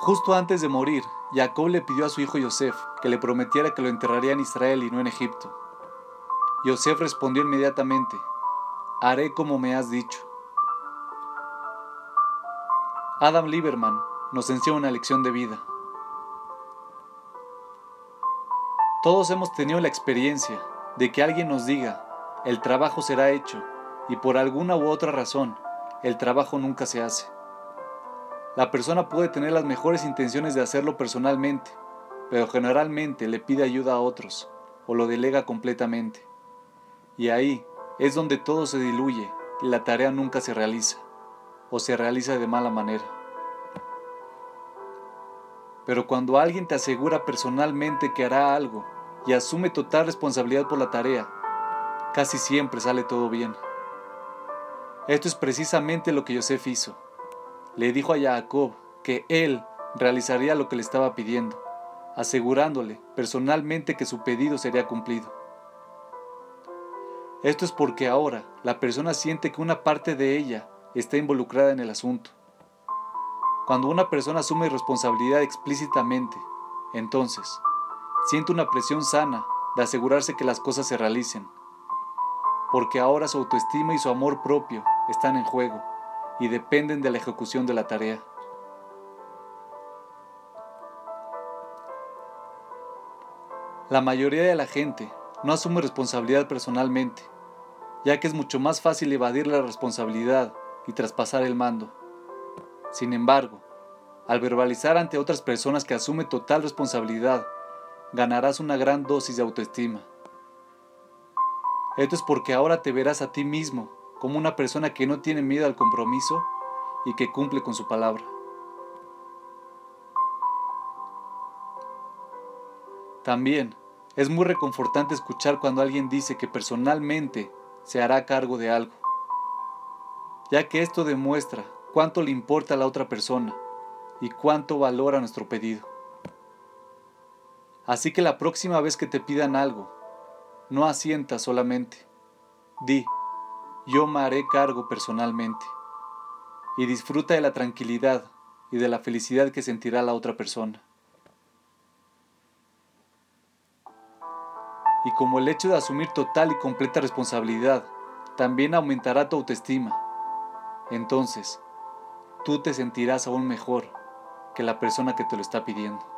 Justo antes de morir, Jacob le pidió a su hijo Yosef que le prometiera que lo enterraría en Israel y no en Egipto. Yosef respondió inmediatamente, haré como me has dicho. Adam Lieberman nos enseña una lección de vida. Todos hemos tenido la experiencia de que alguien nos diga, el trabajo será hecho, y por alguna u otra razón, el trabajo nunca se hace. La persona puede tener las mejores intenciones de hacerlo personalmente, pero generalmente le pide ayuda a otros o lo delega completamente. Y ahí es donde todo se diluye y la tarea nunca se realiza, o se realiza de mala manera. Pero cuando alguien te asegura personalmente que hará algo y asume total responsabilidad por la tarea, casi siempre sale todo bien. Esto es precisamente lo que Yosef hizo. Le dijo a Jacob que él realizaría lo que le estaba pidiendo, asegurándole personalmente que su pedido sería cumplido. Esto es porque ahora la persona siente que una parte de ella está involucrada en el asunto. Cuando una persona asume responsabilidad explícitamente, entonces siente una presión sana de asegurarse que las cosas se realicen, porque ahora su autoestima y su amor propio están en juego y dependen de la ejecución de la tarea. La mayoría de la gente no asume responsabilidad personalmente, ya que es mucho más fácil evadir la responsabilidad y traspasar el mando. Sin embargo, al verbalizar ante otras personas que asume total responsabilidad, ganarás una gran dosis de autoestima. Esto es porque ahora te verás a ti mismo como una persona que no tiene miedo al compromiso y que cumple con su palabra. También es muy reconfortante escuchar cuando alguien dice que personalmente se hará cargo de algo, ya que esto demuestra cuánto le importa a la otra persona y cuánto valora nuestro pedido. Así que la próxima vez que te pidan algo, no asientas solamente. Di, yo me haré cargo personalmente. Y disfruta de la tranquilidad y de la felicidad que sentirá la otra persona. Y como el hecho de asumir total y completa responsabilidad también aumentará tu autoestima, entonces tú te sentirás aún mejor que la persona que te lo está pidiendo.